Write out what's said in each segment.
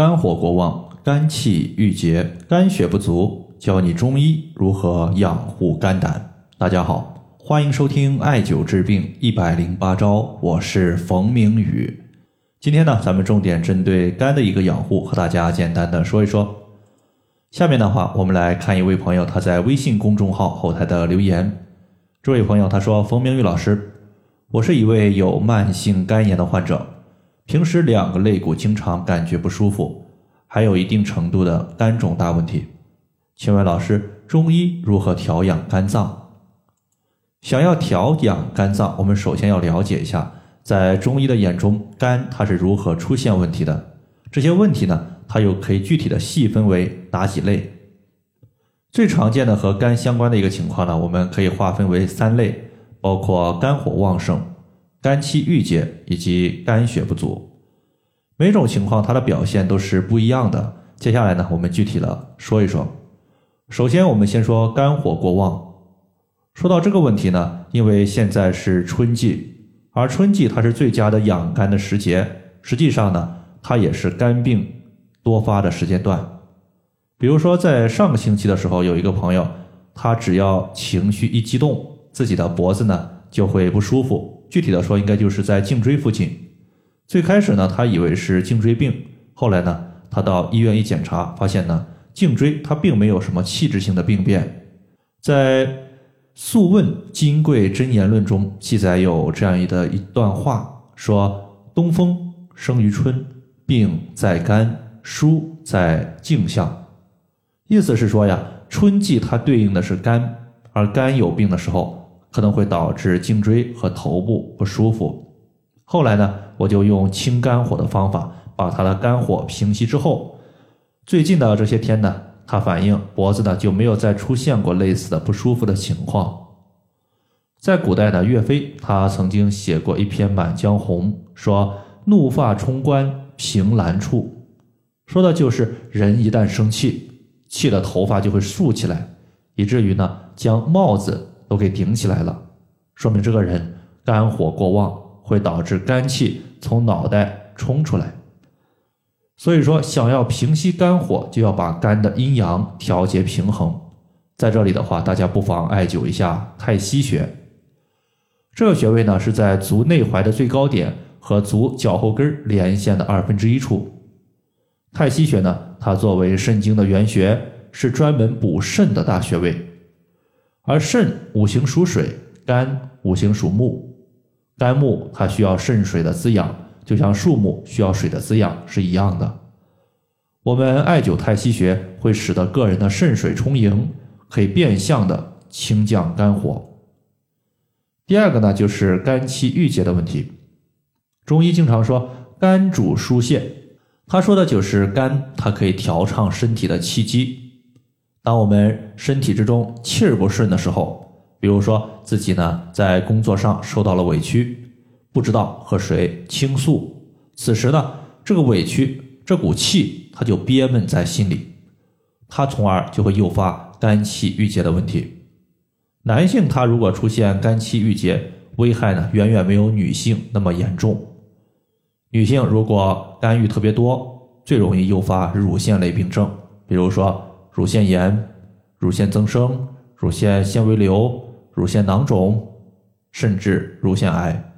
肝火过旺，肝气郁结，肝血不足，教你中医如何养护肝胆。大家好，欢迎收听艾灸治病一百零八招，我是冯明宇。今天呢，咱们重点针对肝的一个养护，和大家简单的说一说。下面的话，我们来看一位朋友他在微信公众号后台的留言。这位朋友他说：“冯明宇老师，我是一位有慢性肝炎的患者。”平时两个肋骨经常感觉不舒服，还有一定程度的肝肿大问题。请问老师，中医如何调养肝脏？想要调养肝脏，我们首先要了解一下，在中医的眼中，肝它是如何出现问题的？这些问题呢，它又可以具体的细分为哪几类？最常见的和肝相关的一个情况呢，我们可以划分为三类，包括肝火旺盛。肝气郁结以及肝血不足，每种情况它的表现都是不一样的。接下来呢，我们具体的说一说。首先，我们先说肝火过旺。说到这个问题呢，因为现在是春季，而春季它是最佳的养肝的时节，实际上呢，它也是肝病多发的时间段。比如说，在上个星期的时候，有一个朋友，他只要情绪一激动，自己的脖子呢就会不舒服。具体的说，应该就是在颈椎附近。最开始呢，他以为是颈椎病，后来呢，他到医院一检查，发现呢，颈椎它并没有什么器质性的病变。在《素问·金匮真言论》中记载有这样一的一段话，说：“东风生于春，病在肝，疏在颈项。”意思是说呀，春季它对应的是肝，而肝有病的时候。可能会导致颈椎和头部不舒服。后来呢，我就用清肝火的方法把他的肝火平息之后，最近的这些天呢，他反映脖子呢就没有再出现过类似的不舒服的情况。在古代呢，岳飞他曾经写过一篇《满江红》，说“怒发冲冠凭栏处”，说的就是人一旦生气，气的头发就会竖起来，以至于呢将帽子。都给顶起来了，说明这个人肝火过旺，会导致肝气从脑袋冲出来。所以说，想要平息肝火，就要把肝的阴阳调节平衡。在这里的话，大家不妨艾灸一下太溪穴。这个穴位呢，是在足内踝的最高点和足脚后跟连线的二分之一处。太溪穴呢，它作为肾经的原穴，是专门补肾的大穴位。而肾五行属水，肝五行属木，肝木它需要肾水的滋养，就像树木需要水的滋养是一样的。我们艾灸太溪穴会使得个人的肾水充盈，可以变相的清降肝火。第二个呢，就是肝气郁结的问题。中医经常说肝主疏泄，他说的就是肝，它可以调畅身体的气机。当我们身体之中气儿不顺的时候，比如说自己呢在工作上受到了委屈，不知道和谁倾诉，此时呢这个委屈这股气它就憋闷在心里，它从而就会诱发肝气郁结的问题。男性他如果出现肝气郁结，危害呢远远没有女性那么严重。女性如果肝郁特别多，最容易诱发乳腺类病症，比如说。乳腺炎、乳腺增生、乳腺纤维瘤、乳腺囊肿，甚至乳腺癌。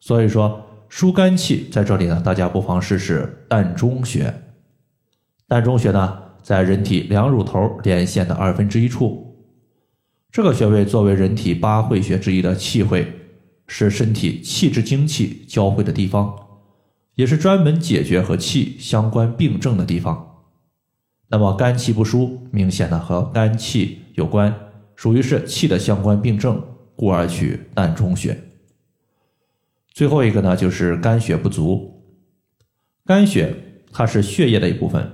所以说，疏肝气在这里呢，大家不妨试试膻中穴。膻中穴呢，在人体两乳头连线的二分之一处。这个穴位作为人体八会穴之一的气会，是身体气之精气交汇的地方，也是专门解决和气相关病症的地方。那么肝气不舒，明显的和肝气有关，属于是气的相关病症，故而取膻中穴。最后一个呢，就是肝血不足。肝血它是血液的一部分，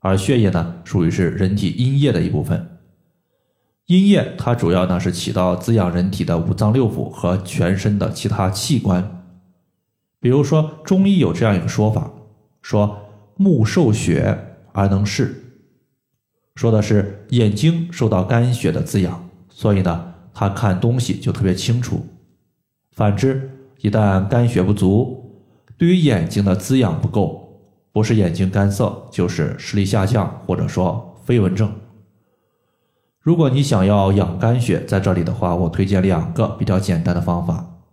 而血液呢，属于是人体阴液的一部分。阴液它主要呢是起到滋养人体的五脏六腑和全身的其他器官。比如说中医有这样一个说法，说目受血而能视。说的是眼睛受到肝血的滋养，所以呢，他看东西就特别清楚。反之，一旦肝血不足，对于眼睛的滋养不够，不是眼睛干涩，就是视力下降，或者说飞蚊症。如果你想要养肝血，在这里的话，我推荐两个比较简单的方法。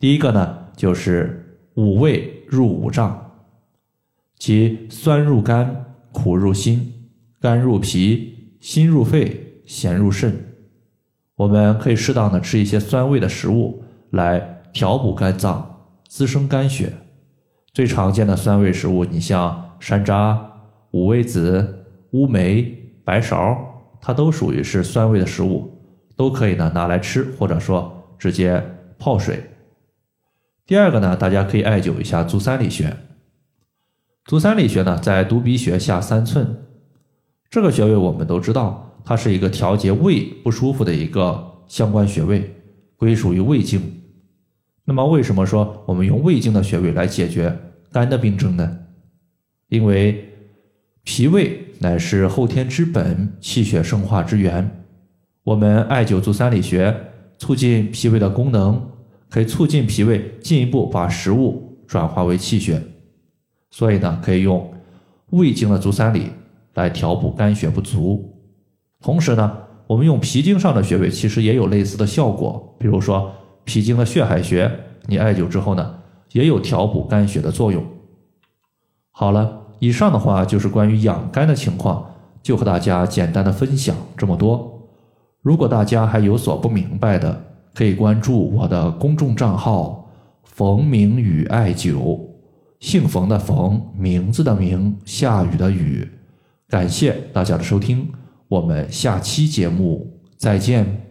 第一个呢，就是五味入五脏，即酸入肝，苦入心，肝入脾，心入肺，咸入肾。我们可以适当的吃一些酸味的食物，来调补肝脏，滋生肝血。最常见的酸味食物，你像山楂、五味子、乌梅、白芍，它都属于是酸味的食物，都可以呢拿来吃，或者说直接泡水。第二个呢，大家可以艾灸一下足三里穴。足三里穴呢，在犊鼻穴下三寸，这个穴位我们都知道，它是一个调节胃不舒服的一个相关穴位，归属于胃经。那么为什么说我们用胃经的穴位来解决肝的病症呢？因为脾胃乃是后天之本，气血生化之源。我们艾灸足三里穴，促进脾胃的功能，可以促进脾胃进一步把食物转化为气血。所以呢，可以用胃经的足三里来调补肝血不足。同时呢，我们用脾经上的穴位其实也有类似的效果，比如说。脾经的血海穴，你艾灸之后呢，也有调补肝血的作用。好了，以上的话就是关于养肝的情况，就和大家简单的分享这么多。如果大家还有所不明白的，可以关注我的公众账号“冯明宇艾灸”，姓冯的冯，名字的名，下雨的雨。感谢大家的收听，我们下期节目再见。